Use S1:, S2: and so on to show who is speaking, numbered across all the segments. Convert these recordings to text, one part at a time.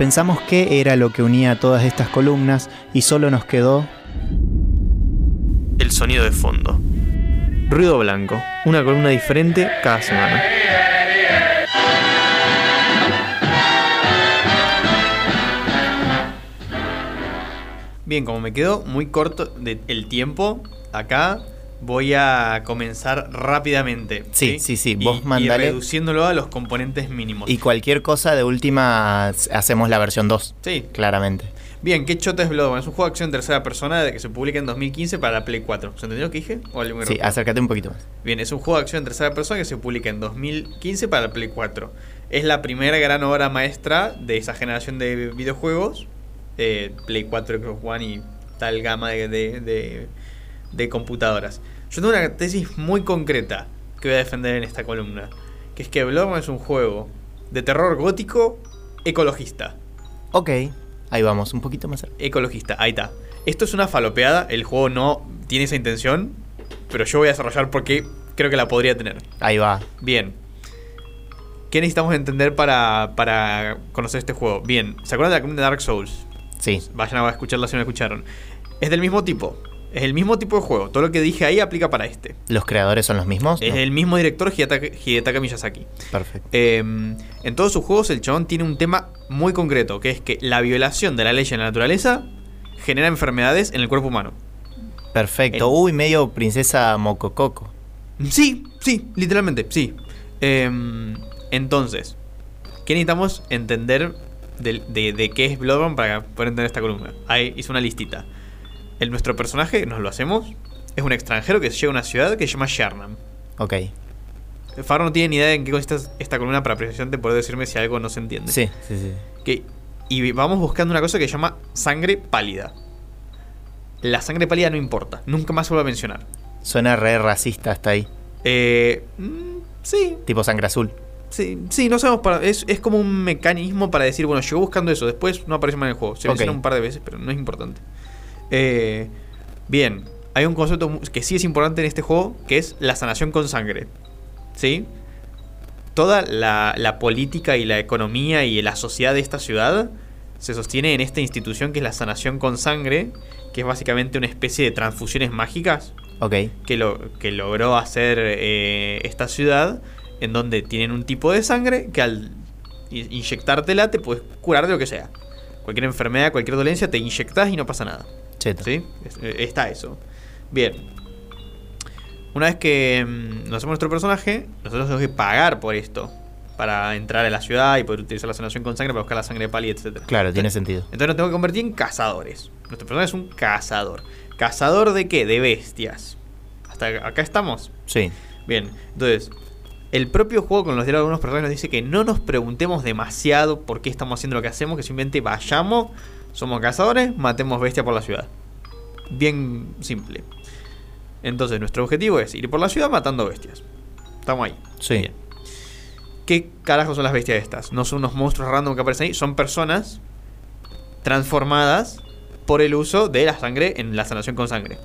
S1: Pensamos qué era lo que unía todas estas columnas y solo nos quedó
S2: el sonido de fondo. Ruido blanco, una columna diferente cada semana. Bien, como me quedó muy corto de- el tiempo acá, voy a comenzar rápidamente.
S1: Sí, sí, sí, vos
S2: y,
S1: mandale.
S2: Y reduciéndolo a los componentes mínimos.
S1: y cualquier cosa de última hacemos la versión 2,
S2: sí.
S1: claramente.
S2: Bien, ¿qué chota es Bloodborne? Es un juego de acción en tercera persona de que se publica en 2015 para la Play 4. ¿Se entendió lo que dije? ¿O algo muy
S1: Sí, acércate un poquito más.
S2: Bien, es un juego de acción en tercera persona que se publica en 2015 para la Play 4. Es la primera gran obra maestra de esa generación de videojuegos. eh, Play 4, Xbox One y tal gama de, de- de- de computadoras. Yo tengo una tesis muy concreta que voy a defender en esta columna. Que es que Bloodborne es un juego de terror gótico ecologista.
S1: Ok, ahí vamos, un poquito más.
S2: Ecologista, ahí está. Esto es una falopeada, el juego no tiene esa intención, pero yo voy a desarrollar porque creo que la podría tener.
S1: Ahí va.
S2: Bien. ¿Qué necesitamos entender para, para conocer este juego? Bien, ¿se acuerdan de la columna de Dark Souls?
S1: Sí,
S2: Vayan a escucharla si no la escucharon. Es del mismo tipo. Es el mismo tipo de juego. Todo lo que dije ahí aplica para este.
S1: los creadores son los mismos.
S2: Es
S1: ¿no?
S2: el mismo director Hidetaka, Hidetaka Miyazaki.
S1: Perfecto.
S2: Eh, en todos sus juegos el chabón tiene un tema muy concreto, que es que la violación de la ley en la naturaleza genera enfermedades en el cuerpo humano.
S1: Perfecto.
S2: el-
S1: Uy, medio princesa Mocococo.
S2: Sí, sí, literalmente, sí. Em, entonces, ¿qué necesitamos entender de, de qué es Bloodborne para poder entender esta columna? Ahí hice una listita. El, nuestro personaje, nos lo hacemos, es un extranjero que llega a una ciudad que se llama Sharnam.
S1: Ok.
S2: Faro no tiene ni idea de en qué consiste esta columna para precisamente poder decirme si algo no se entiende.
S1: Sí, sí, sí.
S2: Que- y vamos buscando una cosa que se llama sangre pálida. La sangre pálida no importa, nunca más se vuelve a mencionar.
S1: Suena re racista hasta ahí.
S2: Eh, mm, sí,
S1: Tipo sangre azul.
S2: Sí, sí, no sabemos para. Es, es como un mecanismo para decir, bueno, llegó buscando eso, después no aparece más en el juego. Se
S1: Ok.
S2: menciona un par de veces, pero no es importante. Eh, bien, hay un concepto que sí es importante en este juego, que es la sanación con sangre. ¿Sí? Toda la, la política y la economía y la sociedad de esta ciudad se sostiene en esta institución que es la sanación con sangre, que es básicamente una especie de transfusiones mágicas
S1: Ok.
S2: que, lo, que logró hacer eh, esta ciudad, en donde tienen un tipo de sangre que al inyectártela te puedes curar de lo que sea. Cualquier enfermedad, cualquier dolencia, te inyectas y no pasa nada. ¿Sí? Eh, está eso. Bien. Una vez que mm, nos hacemos nuestro personaje, nosotros tenemos que pagar por esto. Para entrar a la ciudad y poder utilizar la sanación con sangre para buscar la sangre pálida, etc.
S1: Claro, tiene sentido.
S2: Entonces nos tengo que convertir en cazadores. Nuestro personaje es un cazador. ¿Cazador de qué? De bestias. ¿Hasta acá estamos?
S1: Sí.
S2: Bien, entonces, el propio juego con los diálogos de algunos personajes nos dice que no nos preguntemos demasiado por qué estamos haciendo lo que hacemos, que simplemente vayamos, somos cazadores, matemos bestias por la ciudad. Bien simple. Entonces, nuestro objetivo es ir por la ciudad matando bestias. Estamos ahí.
S1: Sí.
S2: Bien. ¿Qué carajos son las bestias estas? No son unos monstruos random que aparecen ahí, son personas transformadas por el uso de la sangre en la sanación con sangre.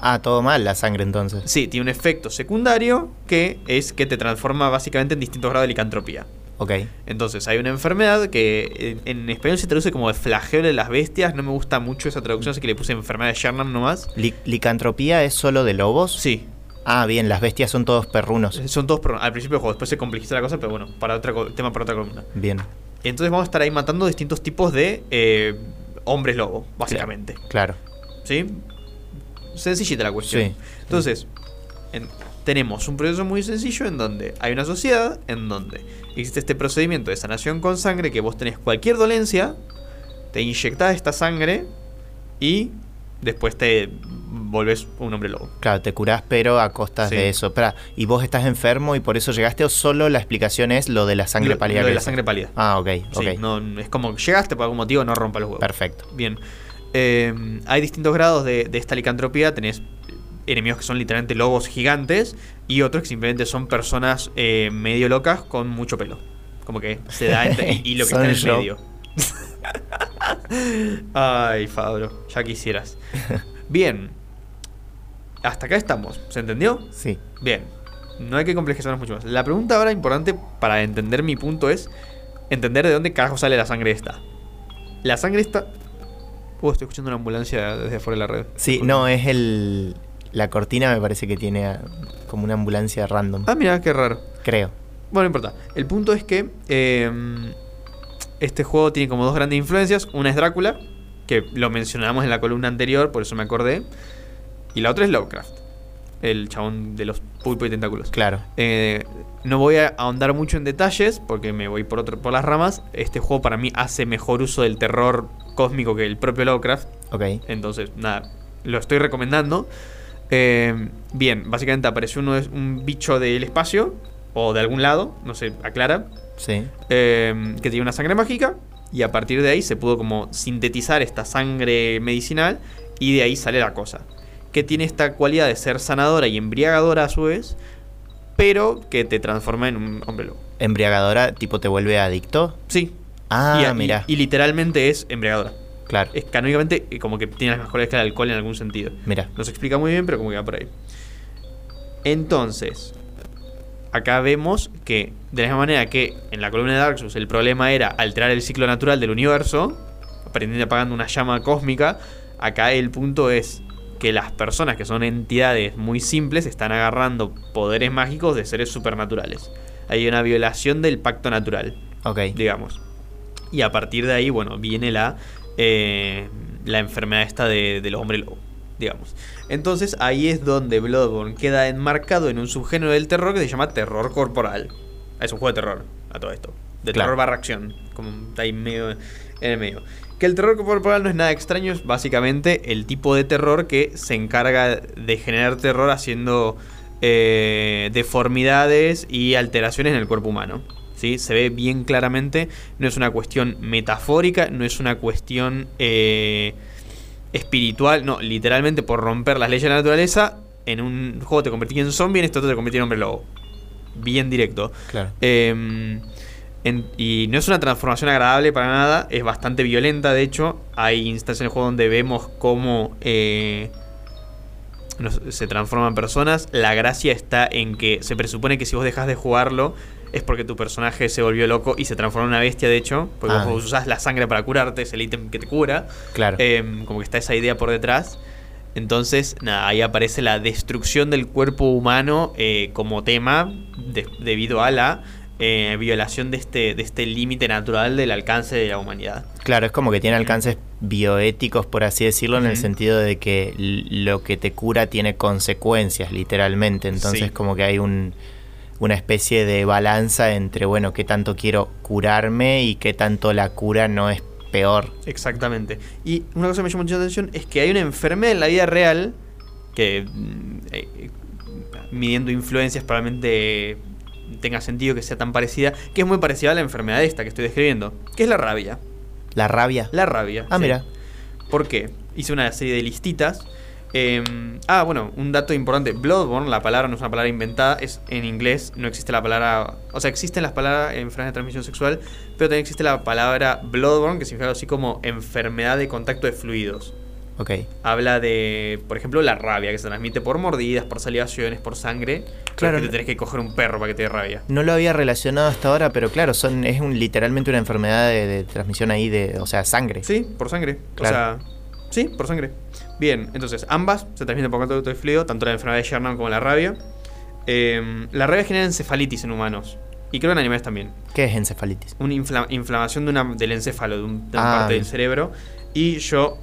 S1: Ah, todo mal la sangre entonces.
S2: Sí, tiene un efecto secundario que es que te transforma básicamente en distintos grados de licantropía.
S1: Ok.
S2: Entonces, hay una enfermedad que en, en español se traduce como el flagelo de las bestias. No me gusta mucho esa traducción, así que le puse enfermedad de Sharnam nomás.
S1: Li- ¿Licantropía es solo de lobos?
S2: Sí,
S1: Ah, bien, las bestias son todos perrunos.
S2: son todos pro- al principio del juego, después se complejiza la cosa, pero bueno, para otra co- tema para otra columna.
S1: Bien,
S2: Entonces vamos a estar ahí matando distintos tipos de eh, hombres lobo, básicamente.
S1: claro.
S2: ¿Sí? Sencillita la cuestión.
S1: Sí.
S2: Entonces, en- tenemos un proceso muy sencillo en donde hay una sociedad en donde existe este procedimiento de sanación con sangre que vos tenés cualquier dolencia, te inyectás esta sangre y después te volvés un hombre lobo.
S1: Claro, te curás, pero a costas
S2: Sí.
S1: de eso. ¿y vos estás enfermo y por eso llegaste o solo la explicación es lo de la sangre
S2: Lo-
S1: pálida?
S2: lo de la sangre pálida.
S1: Ah, ok,
S2: Sí,
S1: ok.
S2: no, es como llegaste por algún motivo, no rompa los huevos.
S1: Perfecto.
S2: Bien. Eh, hay distintos grados de, de esta licantropía. Tenés enemigos que son literalmente lobos gigantes y otros que simplemente son personas eh, medio locas con mucho pelo. Como que se da y, y lo que está en el medio. Ay, Fabro, ya quisieras. Bien. Hasta acá estamos. ¿Se entendió?
S1: Sí.
S2: Bien. No hay que complejizarnos mucho más. La pregunta ahora importante para entender mi punto es entender de dónde carajo sale la sangre esta. La sangre está. Uh, estoy escuchando una ambulancia desde afuera de la red.
S1: Sí, no, es el. La cortina me parece que tiene ah, como una ambulancia random.
S2: Ah, mira, qué raro.
S1: Creo.
S2: Bueno, no importa. El punto es que eh, este juego tiene como dos grandes influencias. Una es Drácula, que lo mencionamos en la columna anterior, por eso me acordé. Y la otra es Lovecraft, el chabón de los pulpos y tentáculos.
S1: Claro.
S2: Eh, no voy a ahondar mucho en detalles porque me voy por, otro, por las ramas. Este juego para mí hace mejor uso del terror cósmico que el propio Lovecraft.
S1: Ok.
S2: Entonces, nada, lo estoy recomendando. Eh, bien, básicamente apareció uno, un bicho del espacio o de algún lado, no sé, aclara,
S1: Sí.
S2: eh, que tiene una sangre mágica y a partir de ahí se pudo como sintetizar esta sangre medicinal y de ahí sale la cosa. Que tiene esta cualidad de ser sanadora y embriagadora a su vez, pero que te transforma en un hombre lobo.
S1: Embriagadora, tipo, te vuelve adicto.
S2: Sí.
S1: Ah,
S2: y-
S1: mira.
S2: y literalmente es embriagadora.
S1: Claro.
S2: Es canónicamente eh, como que tiene las mejores que el alcohol en algún sentido.
S1: Mira.
S2: No se explica muy bien, pero como que va por ahí. Entonces, acá vemos que, de la misma manera que en la columna de Dark Souls el problema era alterar el ciclo natural del universo, aprendiendo apagando una llama cósmica, acá el punto es que las personas que son entidades muy simples están agarrando poderes mágicos de seres supernaturales. Hay una violación del pacto natural
S1: Ok.
S2: digamos. Y a partir de ahí, bueno, viene la, eh, la enfermedad esta de, del hombre lobo, digamos. Entonces ahí es donde Bloodborne queda enmarcado en un subgénero del terror que se llama terror corporal. Es un juego de terror, a todo esto. De
S1: Claro.
S2: terror barra acción, como está ahí medio en el medio. Que el terror corporal no es nada extraño, es básicamente el tipo de terror que se encarga de generar terror haciendo eh, deformidades y alteraciones en el cuerpo humano. ¿Sí? Se ve bien claramente, no es una cuestión metafórica, no es una cuestión eh, espiritual, no, literalmente por romper las leyes de la naturaleza, en un juego te convertí en zombie, en esto te convertí en hombre lobo. Bien directo.
S1: Claro.
S2: Eh, en- y no es una transformación agradable para nada, es bastante violenta de hecho. Hay instancias en el juego donde vemos cómo eh, se transforman personas. La gracia está en que se presupone que si vos dejas de jugarlo es porque tu personaje se volvió loco y se transformó en una bestia de hecho. Porque
S1: Ah.
S2: vos usás la sangre para curarte, es el ítem que te cura.
S1: Claro.
S2: Eh, como que está esa idea por detrás. Entonces, nada, ahí aparece la destrucción del cuerpo humano eh, como tema de- debido a la eh, violación de este, de este límite natural del alcance de la humanidad.
S1: Claro, es como que tiene alcances bioéticos, por así decirlo, en el sentido de que lo que te cura tiene consecuencias, literalmente. Entonces,
S2: Sí.
S1: como que hay un, una especie de balanza entre, bueno, qué tanto quiero curarme y qué tanto la cura no es peor.
S2: Exactamente. Y una cosa que me llamó mucho la atención es que hay una enfermedad en la vida real que, mm, eh, midiendo influencias, probablemente tenga sentido que sea tan parecida, que es muy parecida a la enfermedad esta que estoy describiendo, que es la rabia.
S1: La rabia.
S2: La rabia.
S1: Ah,
S2: sí.
S1: mira.
S2: ¿Por qué? Hice una serie de listitas. Eh, ah, bueno, un dato importante. Bloodborne, la palabra no es una palabra inventada, es en inglés, no existe la palabra... O sea, existen las palabras enfermedad de transmisión sexual, pero también existe la palabra Bloodborne, que significa algo así como enfermedad de contacto de fluidos.
S1: Ok.
S2: Habla de, por ejemplo, la rabia, que se transmite por mordidas, por salivaciones, por sangre.
S1: Claro.
S2: Claro. Que te tenés que coger un perro para que te dé rabia.
S1: No lo había relacionado hasta ahora, pero claro, son es un, literalmente una enfermedad de, de transmisión ahí de, o sea, sangre.
S2: Sí, por sangre.
S1: Claro.
S2: O sea, sí, por sangre. Bien, entonces ambas se transmiten por contacto de fluido, tanto la enfermedad de Sherman como la rabia. Eh, la rabia genera encefalitis en humanos. Y creo en animales también.
S1: ¿Qué es encefalitis?
S2: Una infla- inflamación de una, del encéfalo, de, un- de una
S1: Ah,
S2: parte
S1: bien.
S2: del cerebro. Y yo,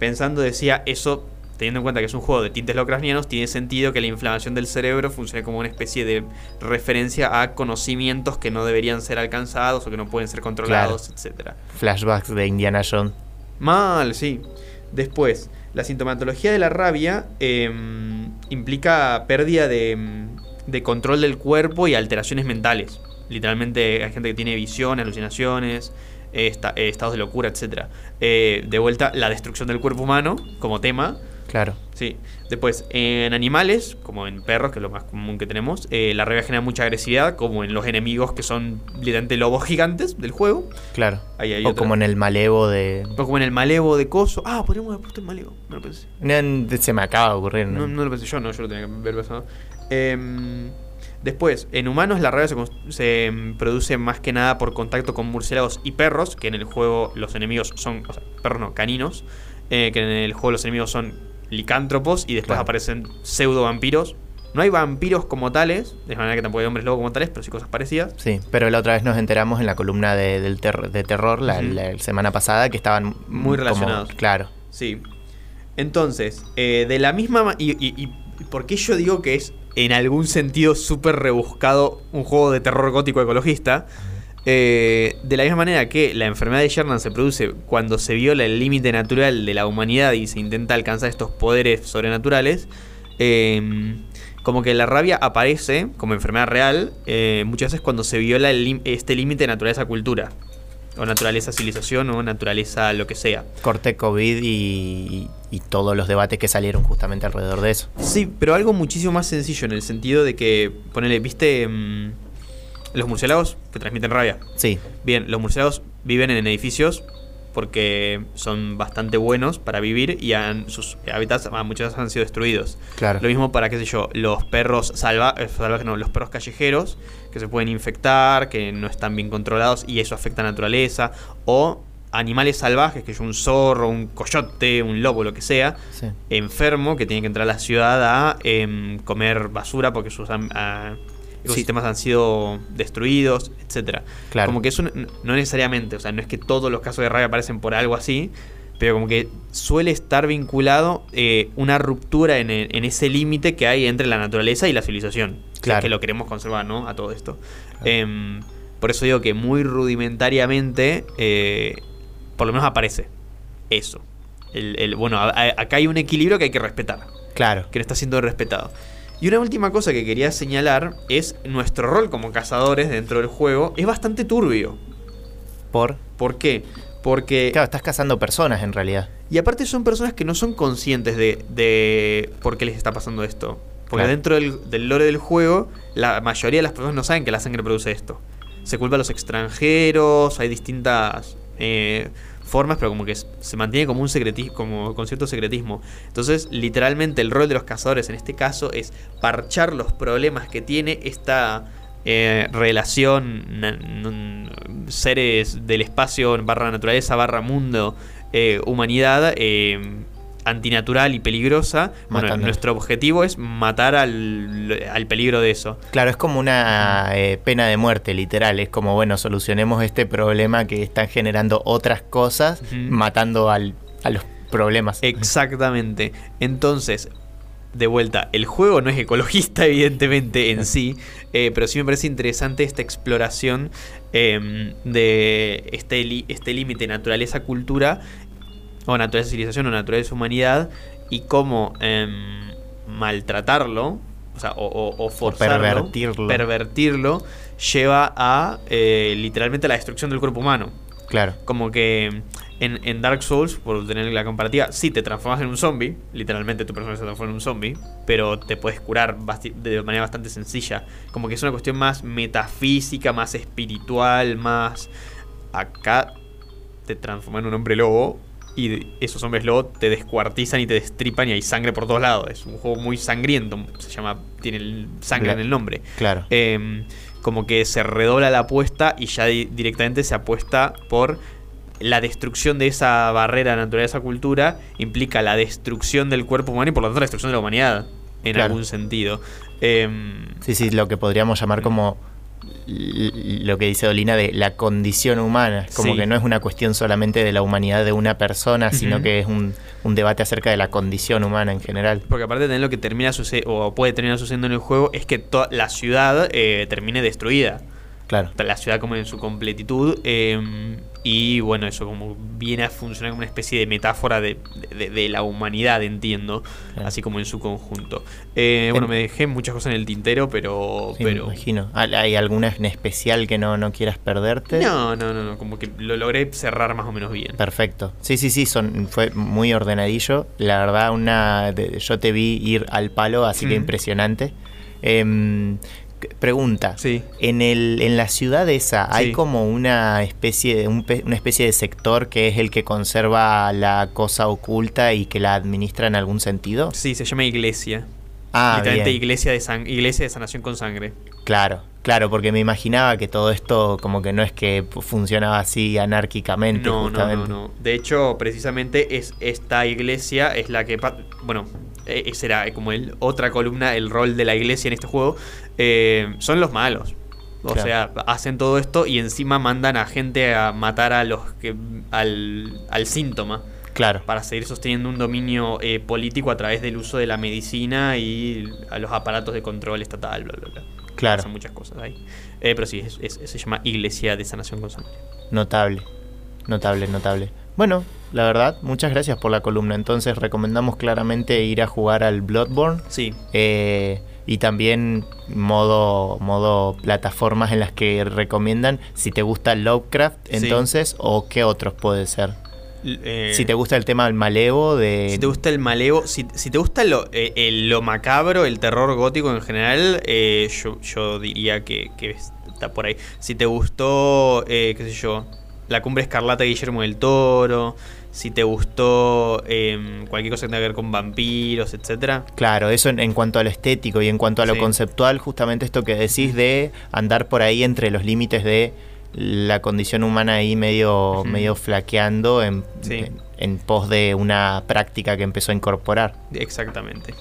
S2: pensando, decía, eso, teniendo en cuenta que es un juego de tintes locranianos, tiene sentido que la inflamación del cerebro funcione como una especie de referencia a conocimientos que no deberían ser alcanzados o que no pueden ser controlados, etcétera.
S1: Flashbacks de Indiana Jones.
S2: Mal, sí. Después, la sintomatología de la rabia eh, implica pérdida de, mm, de control del cuerpo y alteraciones mentales. Literalmente hay gente que tiene visión, alucinaciones, eh, eh, estados de locura, etc. de vuelta, la destrucción del cuerpo humano como tema.
S1: Claro.
S2: Sí. Después, en animales, como en perros, que es lo más común que tenemos, eh, la rabia genera mucha agresividad, como en los enemigos que son literalmente lobos gigantes del juego.
S1: Claro.
S2: Ahí hay
S1: o
S2: otra.
S1: como en el malevo de...
S2: O como en el malevo de coso. Ah, podríamos haber puesto el malevo. No lo pensé.
S1: No, Se me acaba de ocurrir. ¿no?
S2: No, no lo pensé yo, no, yo lo tenía que ver pasado. Em, Después, en humanos la rabia se, produce más que nada por contacto con murciélagos y perros, que en el juego los enemigos son, o sea, perros no, caninos, eh, que en el juego los enemigos son licántropos y después
S1: Claro.
S2: aparecen pseudo vampiros. No hay vampiros como tales, de manera que tampoco hay hombres lobo como tales, pero sí cosas parecidas.
S1: Sí, pero la otra vez nos enteramos en la columna de, del ter- de terror la, semana pasada que estaban
S2: Muy
S1: como-
S2: relacionados.
S1: claro.
S2: Sí. Entonces, eh, de la misma... ma- Y, y, y por qué yo digo que es en algún sentido súper rebuscado un juego de terror gótico ecologista? Eh, de la misma manera que la enfermedad de Sherman se produce cuando se viola el límite natural de la humanidad y se intenta alcanzar estos poderes sobrenaturales, eh, como que la rabia aparece como enfermedad real eh, muchas veces cuando se viola el este límite de naturaleza-cultura, o naturaleza-civilización, o naturaleza lo que sea.
S1: Corte COVID y, y todos los debates que salieron justamente alrededor de eso.
S2: Sí, pero algo muchísimo más sencillo en el sentido de que, ponele, ¿viste mm, los murciélagos que transmiten rabia?
S1: Sí,
S2: Bien, los murciélagos viven en edificios porque son bastante buenos para vivir y han- sus hábitats muchas veces han sido destruidos.
S1: claro.
S2: Lo mismo para, qué sé yo, los perros salva eh, salvajes, no, los perros callejeros que se pueden infectar, que no están bien controlados y eso afecta a la naturaleza. O animales salvajes, que es un zorro, un coyote, un lobo, lo que sea,
S1: Sí.
S2: enfermo que tiene que entrar a la ciudad a em, comer basura porque sus a- ecosistemas han sido destruidos, etcétera.
S1: Claro.
S2: Como que eso no, no necesariamente, o sea, no es que todos los casos de rabia aparecen por algo así, pero como que suele estar vinculado eh, una ruptura en, el- en ese límite que hay entre la naturaleza y la civilización.
S1: Claro.
S2: que lo queremos conservar, ¿no? A todo esto.
S1: Claro.
S2: Em, por eso digo que muy rudimentariamente, eh, por lo menos aparece eso. El, el- bueno, a- a- acá hay un equilibrio que hay que respetar,
S1: Claro.
S2: que no está siendo respetado. Y una última cosa que quería señalar es nuestro rol como cazadores dentro del juego es bastante turbio.
S1: Por.
S2: ¿Por qué? Porque...
S1: Claro, estás cazando personas en realidad.
S2: Y aparte son personas que no son conscientes de, de por qué les está pasando esto. Porque
S1: Claro.
S2: dentro del, del lore del juego, la mayoría de las personas no saben que la sangre produce esto. Se culpa a los extranjeros, hay distintas eh, formas, pero como que se mantiene como un secretismo, como con cierto secretismo. Entonces, literalmente el rol de los cazadores en este caso es parchar los problemas que tiene esta eh, relación seres del espacio barra naturaleza barra mundo eh, humanidad antinatural y peligrosa bueno, nuestro objetivo es matar al, al peligro de eso
S1: Claro, es como una eh, pena de muerte, literal. Es como, bueno, solucionemos este problema que están generando otras cosas, matando al, a los problemas.
S2: Exactamente. Entonces, de vuelta, el juego no es ecologista, evidentemente, en sí, eh, pero sí me parece interesante esta exploración eh, de este este límite naturaleza-cultura, o naturaleza-civilización, o naturaleza-humanidad, y cómo em, maltratarlo, o sea, o, o- o forzarlo,
S1: pervertirlo.
S2: pervertirlo, lleva a eh, literalmente la destrucción del cuerpo humano.
S1: Claro.
S2: Como que en, en Dark Souls, por tener la comparativa, sí te transformas en un zombie, literalmente tu personaje se transforma en un zombie, pero te puedes curar de manera bastante sencilla. Como que es una cuestión más metafísica, más espiritual, más... Acá te transformas en un hombre lobo y esos hombres lobo te descuartizan y te destripan y hay sangre por todos lados. Es un juego muy sangriento, se llama, tiene el- sangre en el nombre.
S1: Claro.
S2: Eh, como que se redobla la apuesta y ya di- directamente se apuesta por la destrucción de esa barrera naturaleza-cultura implica la destrucción del cuerpo humano y por lo tanto la destrucción de la humanidad, en
S1: Claro.
S2: algún sentido. Em,
S1: Sí, sí, lo que podríamos llamar como l- lo que dice Dolina de la condición humana. Como
S2: Sí.
S1: que no es una cuestión solamente de la humanidad de una persona, sino que es un, un debate acerca de la condición humana en general.
S2: porque aparte también lo que termina o puede terminar sucediendo en el juego, es que toda la ciudad eh, termine destruida.
S1: Claro.
S2: la ciudad como en su completitud eh, y bueno eso como viene a funcionar como una especie de metáfora de, de- de la humanidad entiendo
S1: Claro.
S2: así como en su conjunto Eh, bueno
S1: En-
S2: me dejé muchas cosas en el tintero pero
S1: Sí, me
S2: pero
S1: imagino. ¿Hay alguna en especial que no, no quieras perderte?
S2: no no no no como que lo logré cerrar más o menos bien
S1: Perfecto. Sí, sí, sí, son, fue muy ordenadillo. La verdad, una de- yo te vi ir al palo, así que impresionante. C- pregunta.
S2: sí
S1: En, el, en la ciudad esa hay
S2: Sí.
S1: como una especie, de, un una especie de sector que es el que conserva la cosa oculta y que la administra en algún sentido.
S2: sí se llama iglesia
S1: Ah,
S2: Literalmente
S1: bien.
S2: iglesia de, san- iglesia de sanación con sangre.
S1: Claro, claro, porque me imaginaba que todo esto como que no es que funcionaba así anárquicamente.
S2: No, no, no, no. De hecho, precisamente es esta iglesia es la que... Bueno, esa era como el, otra columna, el rol de la iglesia en este juego. Eh, son los malos. O
S1: Claro.
S2: sea, hacen todo esto y encima mandan a gente a matar a los que... al, al síntoma.
S1: Claro,
S2: Para seguir sosteniendo un dominio eh, político a través del uso de la medicina y a los aparatos de control estatal, bla, bla, bla.
S1: Claro.
S2: Pasan muchas cosas ahí. Eh, pero sí, es- es- se llama Iglesia de Sanación con Sangre.
S1: notable, notable, notable. Bueno, la verdad, muchas gracias por la columna. Entonces recomendamos claramente ir a jugar al Bloodborne.
S2: Sí,
S1: eh, y también modo, modo plataformas en las que recomiendan si te gusta Lovecraft,
S2: Sí.
S1: entonces, o qué otros puede ser.
S2: Eh,
S1: Si te gusta el tema del malevo, de...
S2: si te gusta el maleo, si, si te gusta lo, eh, el- lo macabro, el terror gótico en general, eh, yo, yo diría que, que está por ahí. Si te gustó, eh, qué sé yo, La Cumbre Escarlata de Guillermo del Toro, si te gustó em, cualquier cosa que tenga que ver con vampiros, etcétera.
S1: Claro, eso en, en cuanto a lo estético y en cuanto a lo
S2: Sí.
S1: conceptual, justamente esto que decís de andar por ahí entre los límites de la condición humana ahí medio, medio flaqueando en,
S2: Sí.
S1: en- en pos de una práctica que empezó a incorporar.
S2: Exactamente.